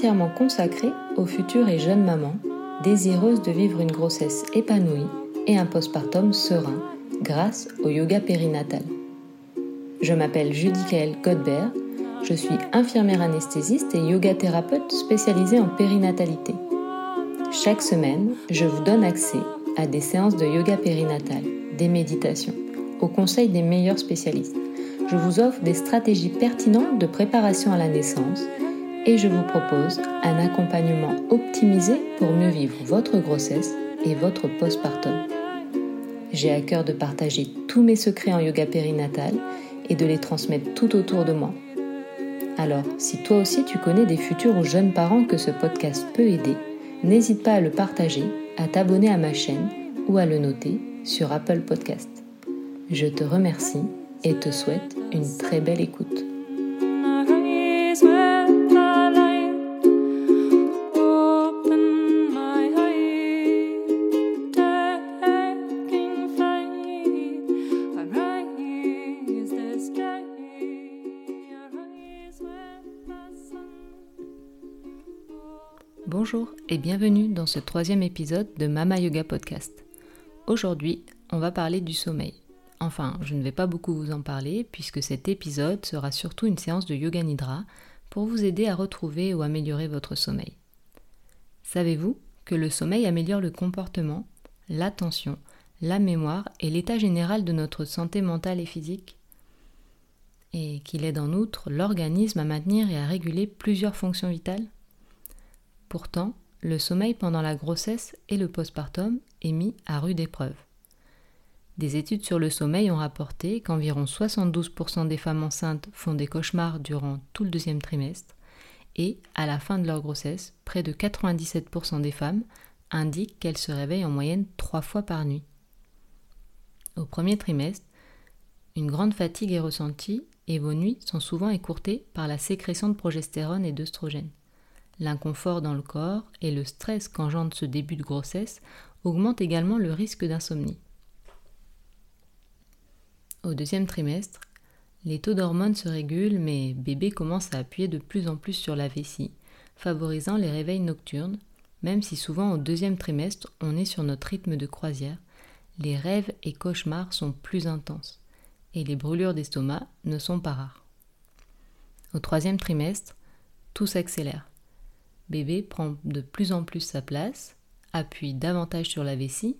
entièrement consacré aux futures et jeunes mamans désireuses de vivre une grossesse épanouie et un postpartum serein grâce au yoga périnatal. Je m'appelle Judy-Kael Godbert, je suis infirmière anesthésiste et yoga thérapeute spécialisée en périnatalité. Chaque semaine, je vous donne accès à des séances de yoga périnatal, des méditations, au conseil des meilleurs spécialistes je vous offre des stratégies pertinentes de préparation à la naissance et je vous propose un accompagnement optimisé pour mieux vivre votre grossesse et votre postpartum. J'ai à cœur de partager tous mes secrets en yoga périnatal et de les transmettre tout autour de moi. Alors, si toi aussi tu connais des futurs ou jeunes parents que ce podcast peut aider, n'hésite pas à le partager, à t'abonner à ma chaîne ou à le noter sur Apple Podcast. Je te remercie et te souhaite une très belle écoute. Bonjour et bienvenue dans ce troisième épisode de Mama Yoga Podcast. Aujourd'hui, on va parler du sommeil. Enfin, je ne vais pas beaucoup vous en parler puisque cet épisode sera surtout une séance de yoga nidra pour vous aider à retrouver ou améliorer votre sommeil. Savez-vous que le sommeil améliore le comportement, l'attention, la mémoire et l'état général de notre santé mentale et physique? Et qu'il aide en outre l'organisme à maintenir et à réguler plusieurs fonctions vitales? Pourtant, le sommeil pendant la grossesse et le postpartum est mis à rude épreuve. Des études sur le sommeil ont rapporté qu'environ 72% des femmes enceintes font des cauchemars durant tout le deuxième trimestre et, à la fin de leur grossesse, près de 97% des femmes indiquent qu'elles se réveillent en moyenne trois fois par nuit. Au premier trimestre, une grande fatigue est ressentie et vos nuits sont souvent écourtées par la sécrétion de progestérone et d'œstrogène. L'inconfort dans le corps et le stress qu'engendre ce début de grossesse augmentent également le risque d'insomnie. Au deuxième trimestre, les taux d'hormones se régulent, mais bébé commence à appuyer de plus en plus sur la vessie, favorisant les réveils nocturnes, même si souvent au deuxième trimestre on est sur notre rythme de croisière, les rêves et cauchemars sont plus intenses, et les brûlures d'estomac ne sont pas rares. Au troisième trimestre, tout s'accélère. Bébé prend de plus en plus sa place, appuie davantage sur la vessie,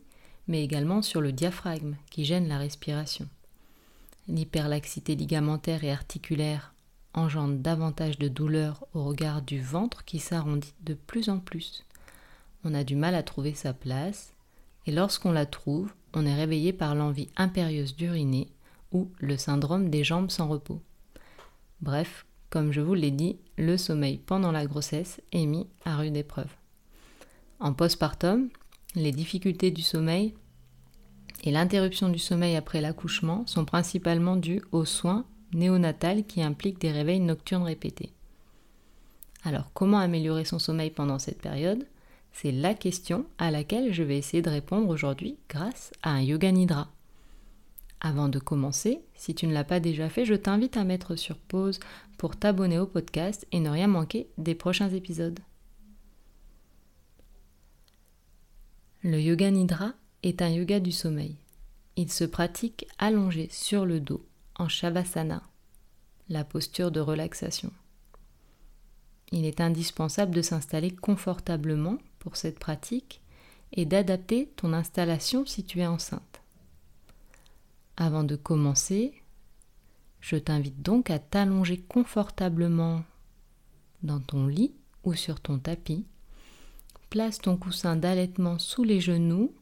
mais également sur le diaphragme qui gêne la respiration. L'hyperlaxité ligamentaire et articulaire engendre davantage de douleur au regard du ventre qui s'arrondit de plus en plus. On a du mal à trouver sa place, et lorsqu'on la trouve, on est réveillé par l'envie impérieuse d'uriner ou le syndrome des jambes sans repos. Bref, comme je vous l'ai dit, le sommeil pendant la grossesse est mis à rude épreuve. En postpartum, les difficultés du sommeil et l'interruption du sommeil après l'accouchement sont principalement dues aux soins néonatales qui impliquent des réveils nocturnes répétés. Alors comment améliorer son sommeil pendant cette période? C'est la question à laquelle je vais essayer de répondre aujourd'hui grâce à un yoga nidra. Avant de commencer, si tu ne l'as pas déjà fait, je t'invite à mettre sur pause pour t'abonner au podcast et ne rien manquer des prochains épisodes. Le yoga nidra est un yoga du sommeil. Il se pratique allongé sur le dos, en Shavasana, la posture de relaxation. Il est indispensable de s'installer confortablement pour cette pratique et d'adapter ton installation si tu es enceinte. Avant de commencer, je t'invite donc à t'allonger confortablement dans ton lit ou sur ton tapis. Place ton coussin d'allaitement sous les genoux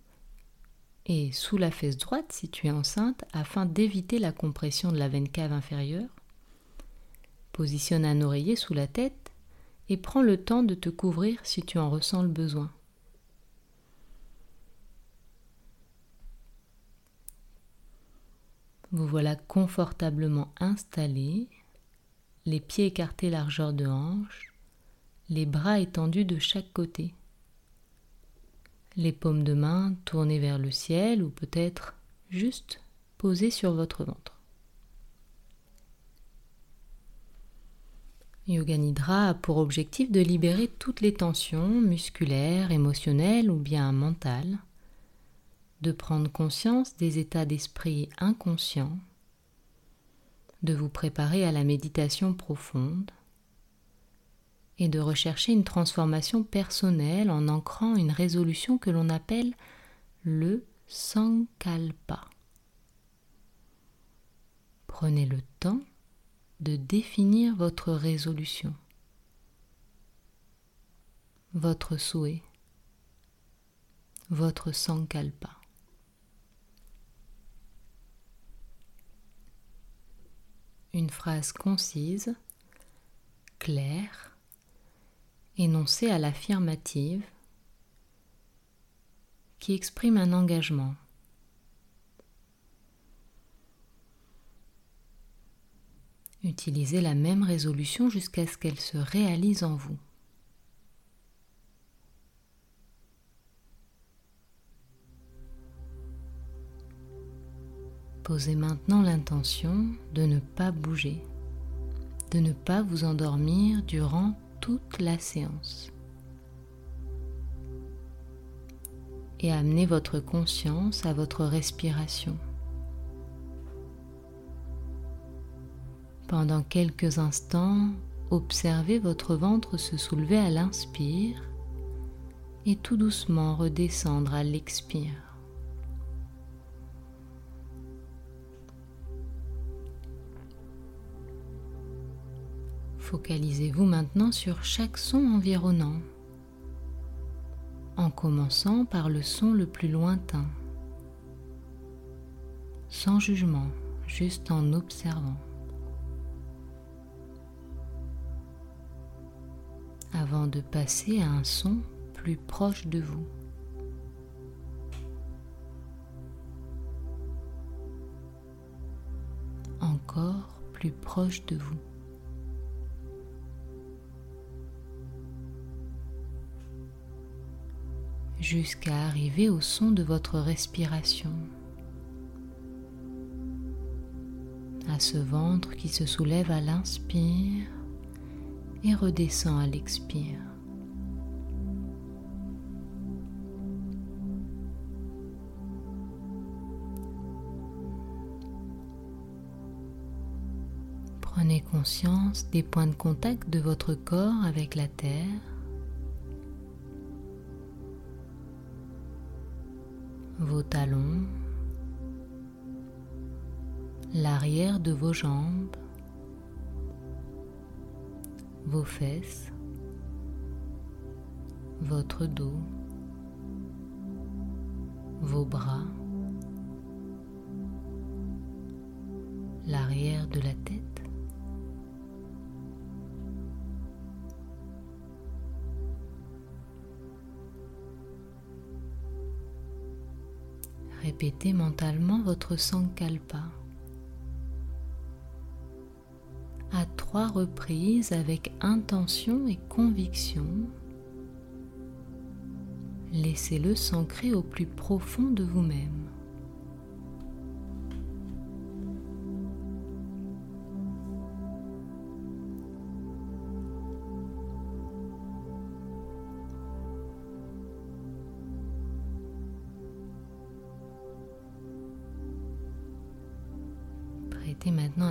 et sous la fesse droite si tu es enceinte afin d'éviter la compression de la veine cave inférieure. Positionne un oreiller sous la tête et prends le temps de te couvrir si tu en ressens le besoin. Vous voilà confortablement installé, les pieds écartés largeur de hanche, les bras étendus de chaque côté, les paumes de main tournées vers le ciel ou peut-être juste posées sur votre ventre. Yoga Nidra a pour objectif de libérer toutes les tensions musculaires, émotionnelles ou bien mentales, de prendre conscience des états d'esprit inconscients, de vous préparer à la méditation profonde et de rechercher une transformation personnelle en ancrant une résolution que l'on appelle le Sankalpa. Prenez le temps de définir votre résolution, votre souhait, votre sankalpa. Une phrase concise, claire, énoncée à l'affirmative, qui exprime un engagement Utilisez la même résolution jusqu'à ce qu'elle se réalise en vous. Posez maintenant l'intention de ne pas bouger, de ne pas vous endormir durant toute la séance. Et amenez votre conscience à votre respiration. Pendant quelques instants, observez votre ventre se soulever à l'inspire et tout doucement redescendre à l'expire. Focalisez-vous maintenant sur chaque son environnant, en commençant par le son le plus lointain, sans jugement, juste en observant. avant de passer à un son plus proche de vous. Encore plus proche de vous. Jusqu'à arriver au son de votre respiration, à ce ventre qui se soulève à l'inspire et redescend à l'expire. Prenez conscience des points de contact de votre corps avec la terre. Talons, l'arrière de vos jambes, vos fesses, votre dos, vos bras, l'arrière de la tête. Répétez mentalement votre sankalpa. trois reprises avec intention et conviction. Laissez-le s'ancrer au plus profond de vous-même.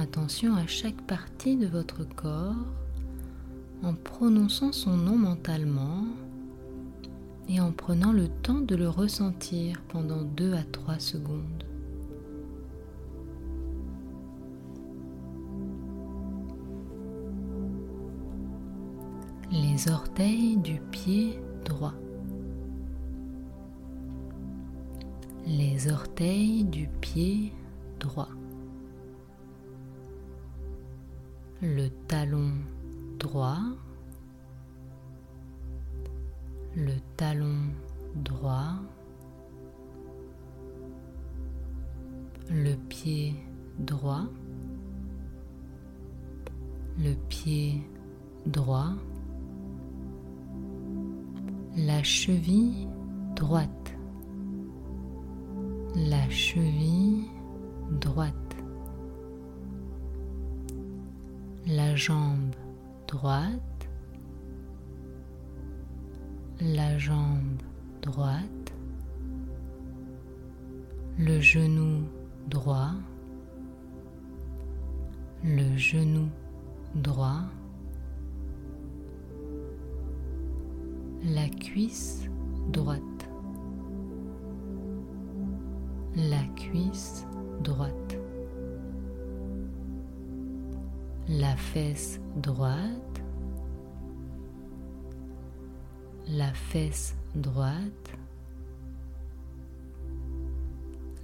Attention à chaque partie de votre corps en prononçant son nom mentalement et en prenant le temps de le ressentir pendant 2 à 3 secondes. Les orteils du pied droit. Les orteils du pied droit. Le talon droit, le talon droit, le pied droit, le pied droit, la cheville droite, la cheville droite, la jambe droite, la jambe droite, le genou droit, le genou droit, la cuisse droite, la cuisse droite, la fesse droite, la fesse droite,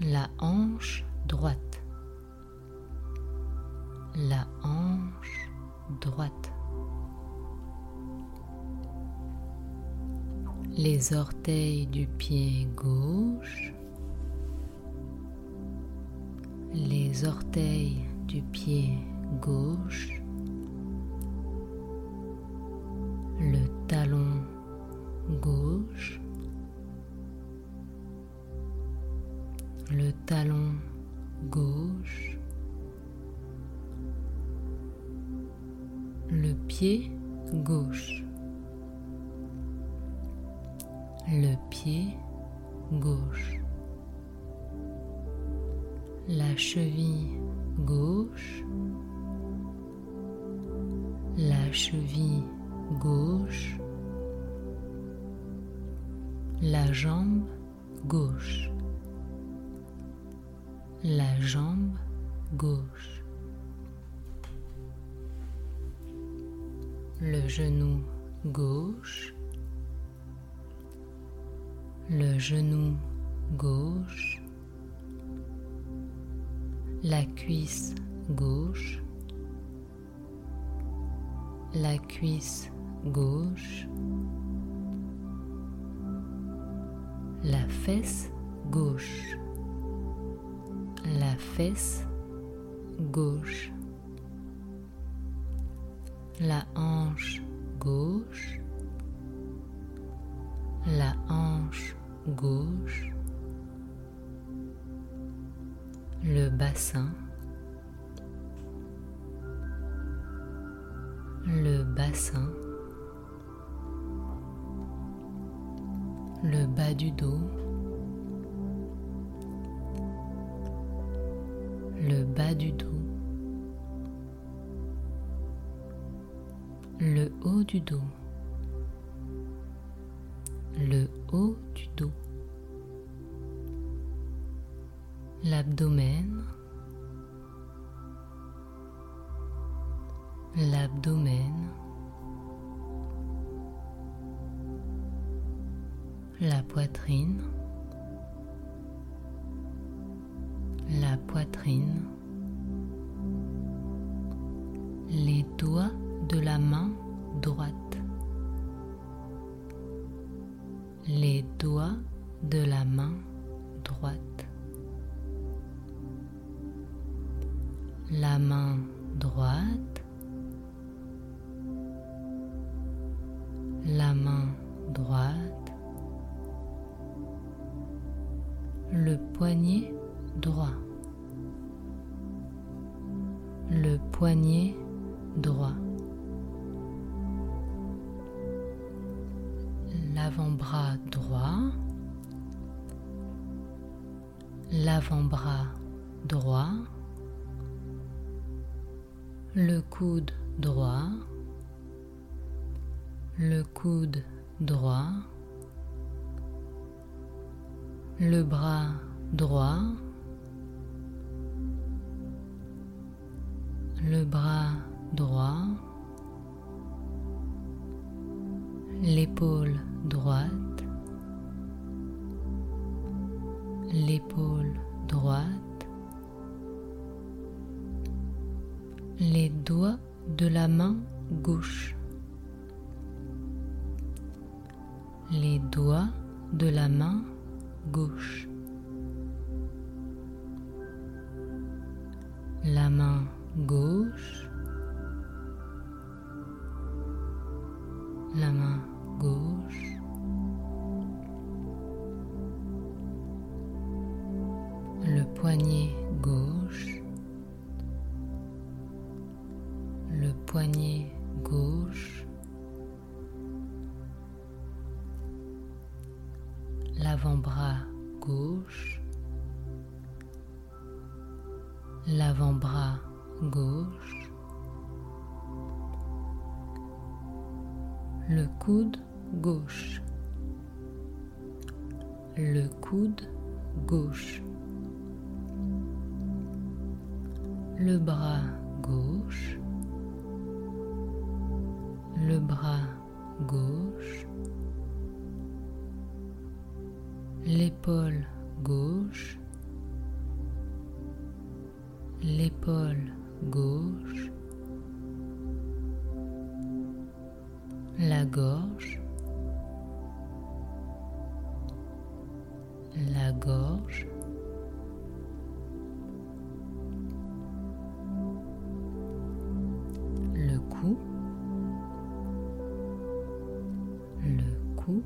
la hanche droite, la hanche droite. Les orteils du pied gauche, les orteils du pied gauche, la jambe gauche, le genou gauche, le genou gauche, la cuisse gauche, la cuisse gauche, la fesse gauche, la fesse gauche, la hanche gauche, la hanche gauche, le bassin, le bassin, le bas du dos, le bas du dos, le haut du dos, le haut du dos, l'abdomen, l'abdomen, la poitrine, les doigts de la main droite, les doigts de la main le bras droit, le bras droit, l'épaule droite, l'épaule droite, les doigts de la main gauche, les doigts de la main gauche. La main gauche. La main gauche. Le poignet gauche. Le poignet gorge, la gorge, le cou, le cou,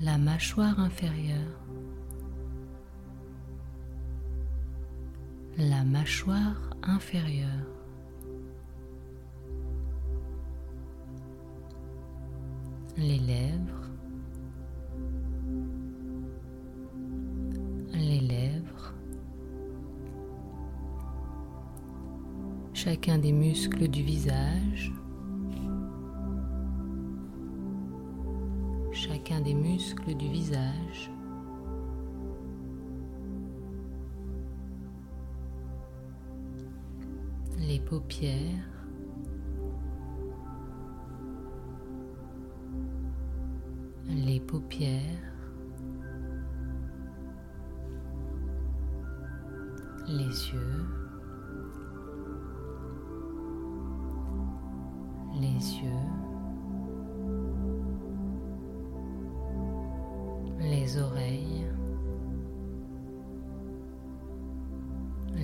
la mâchoire inférieure, la mâchoire inférieure. Chacun des muscles du visage, chacun des muscles du visage. les paupières, les paupières, les yeux, les yeux, les oreilles,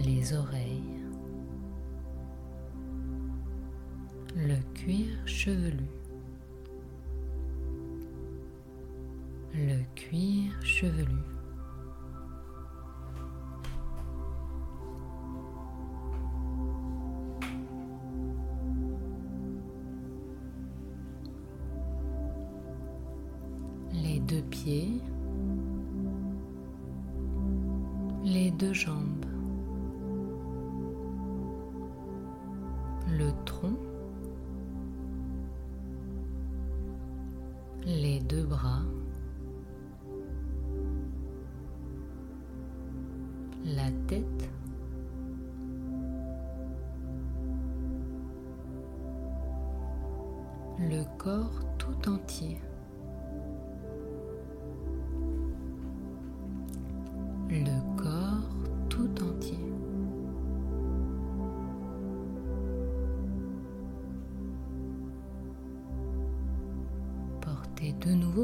les oreilles, le cuir chevelu. le cuir chevelu.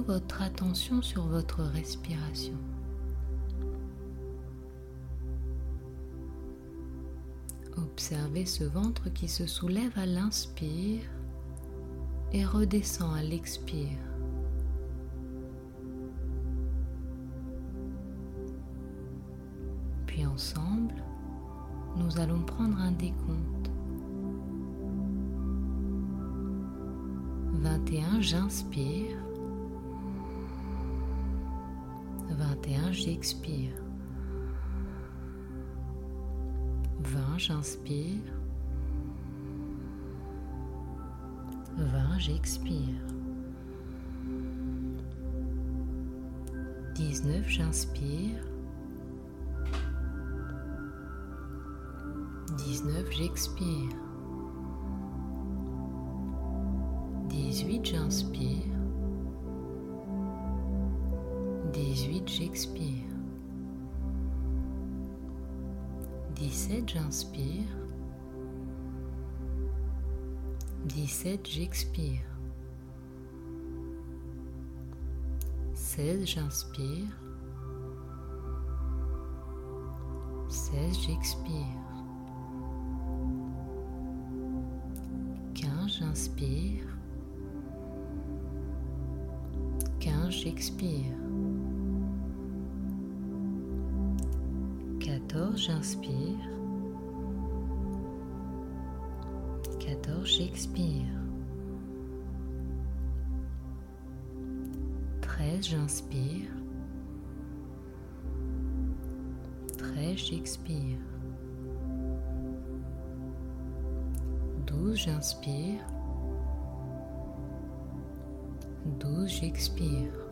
Votre attention sur votre respiration. Observez ce ventre qui se soulève à l'inspire et redescend à l'expire. 20, j'inspire. 20, j'expire. 19, j'inspire. 19, j'expire. 18, j'inspire. 18, j'expire. 17, j'inspire. 17, j'expire. 16, j'inspire. 16, j'expire. j'inspire. 15, j'expire. 14, j'inspire. 14, j'expire. 13, j'inspire. 13, j'expire. 12, j'inspire. 12, j'expire.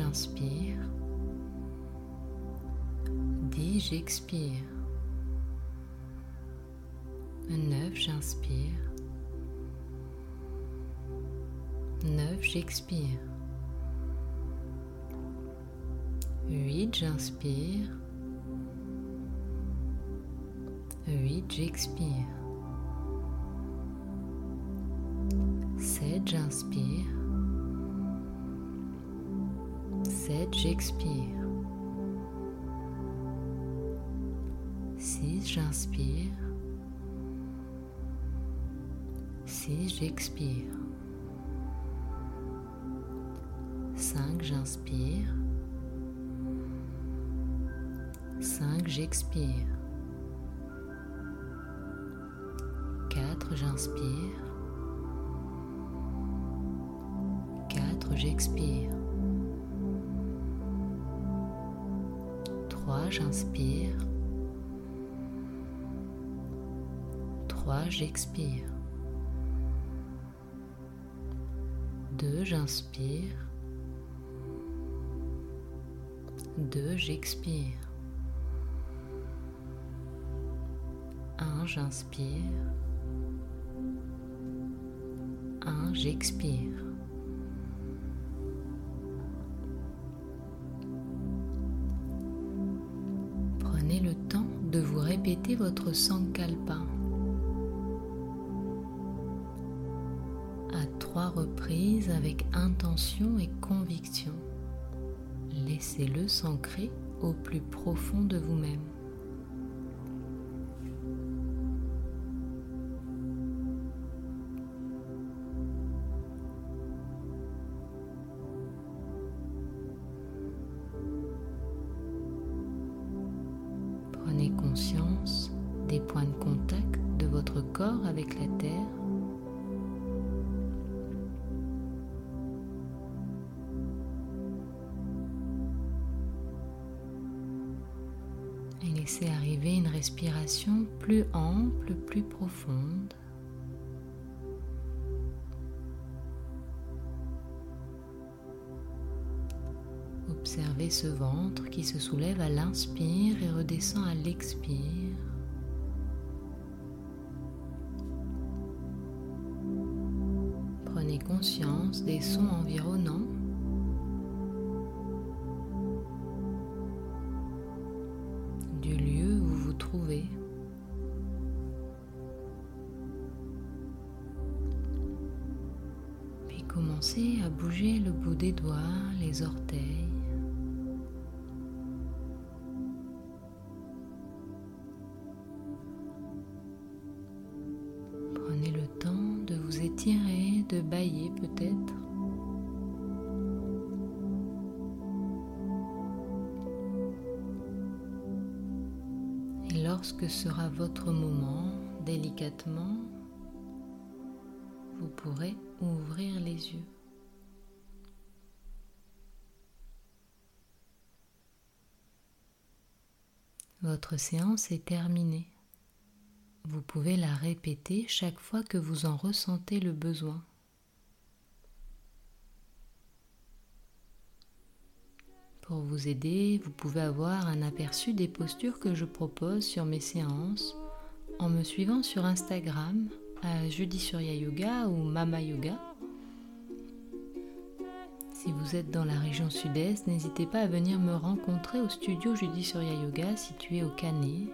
J'inspire. 10, j'expire. 9, j'inspire. 9, j'expire. 8, j'inspire. 8, j'expire. 7, j'inspire. 7, j'expire. 6, j'inspire. 6, j'expire. 5, j'inspire. 5, j'expire. 4, j'inspire. 4, j'expire. 3, j'inspire. 3, j'expire. 2, j'inspire. 2, j'expire. 1, j'inspire. 1, j'expire. Répéter votre sankalpa à trois reprises avec intention et conviction. Laissez-le s'ancrer au plus profond de vous-même. Observez ce ventre qui se soulève à l'inspire et redescend à l'expire. Prenez conscience des sons environnants. du lieu où vous trouvez. Puis commencez à bouger le bout des doigts, les orteils. Lorsque sera votre moment, délicatement, vous pourrez ouvrir les yeux. Votre séance est terminée. Vous pouvez la répéter chaque fois que vous en ressentez le besoin. Pour vous aider, vous pouvez avoir un aperçu des postures que je propose sur mes séances en me suivant sur Instagram à Jeudi Surya Yoga ou Mama Yoga. Si vous êtes dans la région sud-est, n'hésitez pas à venir me rencontrer au studio Jeudi Surya Yoga situé au Canet.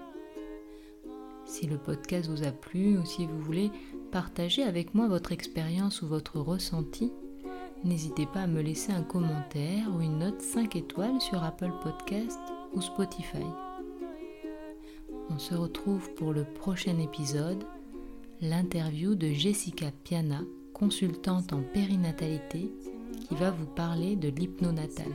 Si le podcast vous a plu ou si vous voulez partager avec moi votre expérience ou votre ressenti, n'hésitez pas à me laisser un commentaire ou une note 5 étoiles sur Apple Podcast ou Spotify. On se retrouve pour le prochain épisode, l'interview de Jessica Piana, consultante en périnatalité, qui va vous parler de l'hypnonatal.